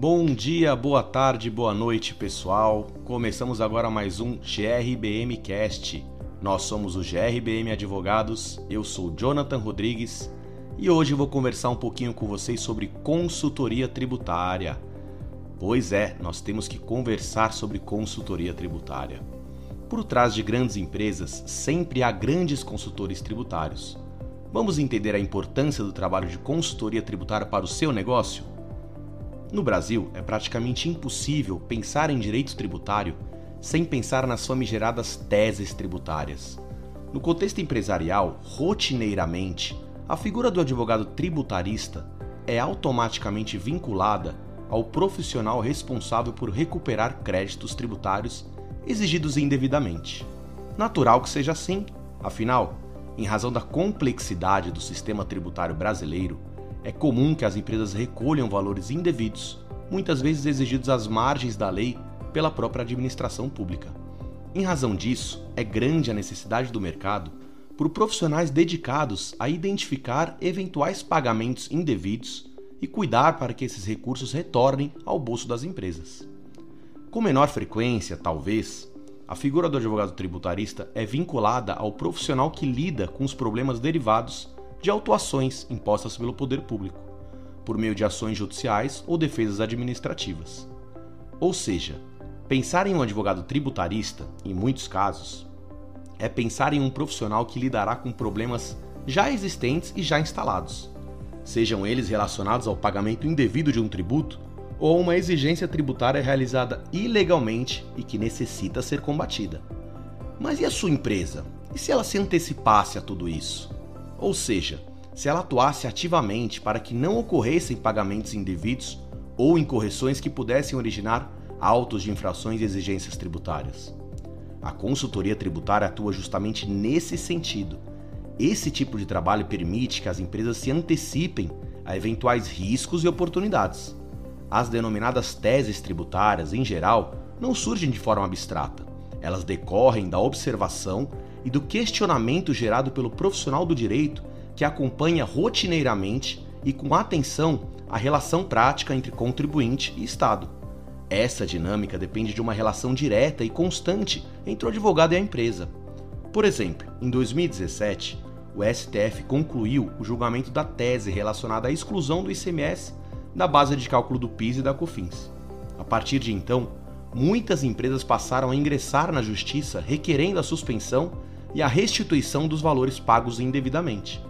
Bom dia, boa tarde, boa noite, pessoal. Começamos agora mais um GRBM Cast. Nós somos o GRBM Advogados. Eu sou Jonathan Rodrigues e hoje vou conversar um pouquinho com vocês sobre consultoria tributária. Pois é, nós temos que conversar sobre consultoria tributária. Por trás de grandes empresas sempre há grandes consultores tributários. Vamos entender a importância do trabalho de consultoria tributária para o seu negócio? No Brasil, é praticamente impossível pensar em direito tributário sem pensar nas famigeradas teses tributárias. No contexto empresarial, rotineiramente, a figura do advogado tributarista é automaticamente vinculada ao profissional responsável por recuperar créditos tributários exigidos indevidamente. Natural que seja assim, afinal, em razão da complexidade do sistema tributário brasileiro, é comum que as empresas recolham valores indevidos, muitas vezes exigidos às margens da lei pela própria administração pública. Em razão disso, é grande a necessidade do mercado por profissionais dedicados a identificar eventuais pagamentos indevidos e cuidar para que esses recursos retornem ao bolso das empresas. Com menor frequência, talvez, a figura do advogado tributarista é vinculada ao profissional que lida com os problemas derivados de autuações impostas pelo poder público, por meio de ações judiciais ou defesas administrativas. Ou seja, pensar em um advogado tributarista, em muitos casos, é pensar em um profissional que lidará com problemas já existentes e já instalados, sejam eles relacionados ao pagamento indevido de um tributo ou uma exigência tributária realizada ilegalmente e que necessita ser combatida. Mas e a sua empresa? E se ela se antecipasse a tudo isso? Ou seja, se ela atuasse ativamente para que não ocorressem pagamentos indevidos ou incorreções que pudessem originar autos de infrações e exigências tributárias. A consultoria tributária atua justamente nesse sentido. Esse tipo de trabalho permite que as empresas se antecipem a eventuais riscos e oportunidades. As denominadas teses tributárias, em geral, não surgem de forma abstrata. Elas decorrem da observação e do questionamento gerado pelo profissional do direito que acompanha rotineiramente e com atenção a relação prática entre contribuinte e Estado. Essa dinâmica depende de uma relação direta e constante entre o advogado e a empresa. Por exemplo, em 2017, o STF concluiu o julgamento da tese relacionada à exclusão do ICMS da base de cálculo do PIS e da COFINS. A partir de então, muitas empresas passaram a ingressar na justiça requerendo a suspensão e a restituição dos valores pagos indevidamente.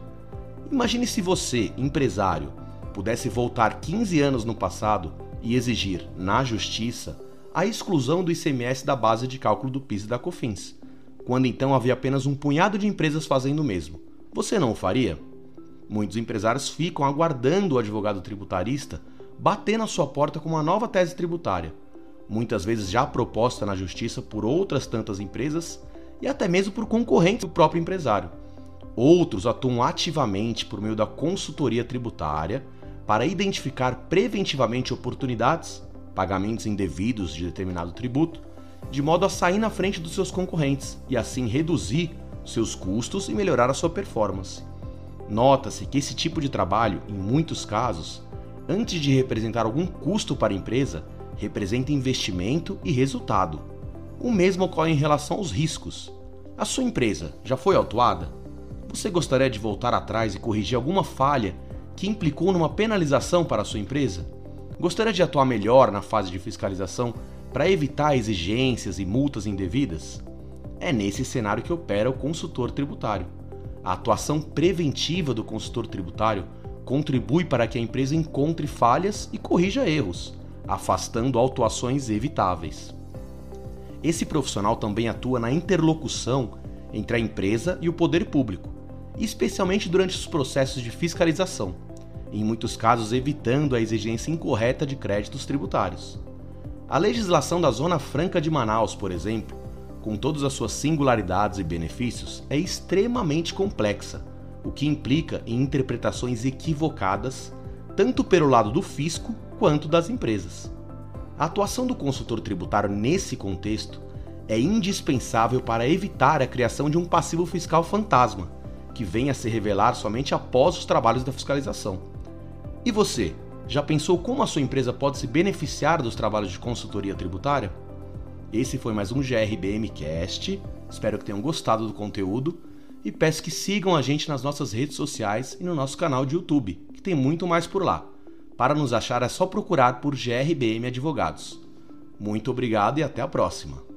Imagine se você, empresário, pudesse voltar 15 anos no passado e exigir, na justiça, a exclusão do ICMS da base de cálculo do PIS e da COFINS, quando então havia apenas um punhado de empresas fazendo o mesmo. Você não o faria? Muitos empresários ficam aguardando o advogado tributarista bater na sua porta com uma nova tese tributária, muitas vezes já proposta na justiça por outras tantas empresas e até mesmo por concorrentes do próprio empresário. Outros atuam ativamente por meio da consultoria tributária para identificar preventivamente oportunidades, pagamentos indevidos de determinado tributo, de modo a sair na frente dos seus concorrentes e assim reduzir seus custos e melhorar a sua performance. Nota-se que esse tipo de trabalho, em muitos casos, antes de representar algum custo para a empresa, representa investimento e resultado, o mesmo ocorre em relação aos riscos. A sua empresa já foi autuada? Você gostaria de voltar atrás e corrigir alguma falha que implicou numa penalização para a sua empresa? Gostaria de atuar melhor na fase de fiscalização para evitar exigências e multas indevidas? É nesse cenário que opera o consultor tributário. A atuação preventiva do consultor tributário contribui para que a empresa encontre falhas e corrija erros, afastando autuações evitáveis. Esse profissional também atua na interlocução entre a empresa e o poder público, especialmente durante os processos de fiscalização, em muitos casos evitando a exigência incorreta de créditos tributários. A legislação da Zona Franca de Manaus, por exemplo, com todas as suas singularidades e benefícios, é extremamente complexa, o que implica em interpretações equivocadas, tanto pelo lado do fisco quanto das empresas. A atuação do consultor tributário nesse contexto é indispensável para evitar a criação de um passivo fiscal fantasma, que venha a se revelar somente após os trabalhos da fiscalização. E você, Já pensou como a sua empresa pode se beneficiar dos trabalhos de consultoria tributária? Esse foi mais um GRBM Cast. Espero que tenham gostado do conteúdo e peço que sigam a gente nas nossas redes sociais e no nosso canal de YouTube, que tem muito mais por lá. Para nos achar é só procurar por GRBM Advogados. Muito obrigado e até a próxima.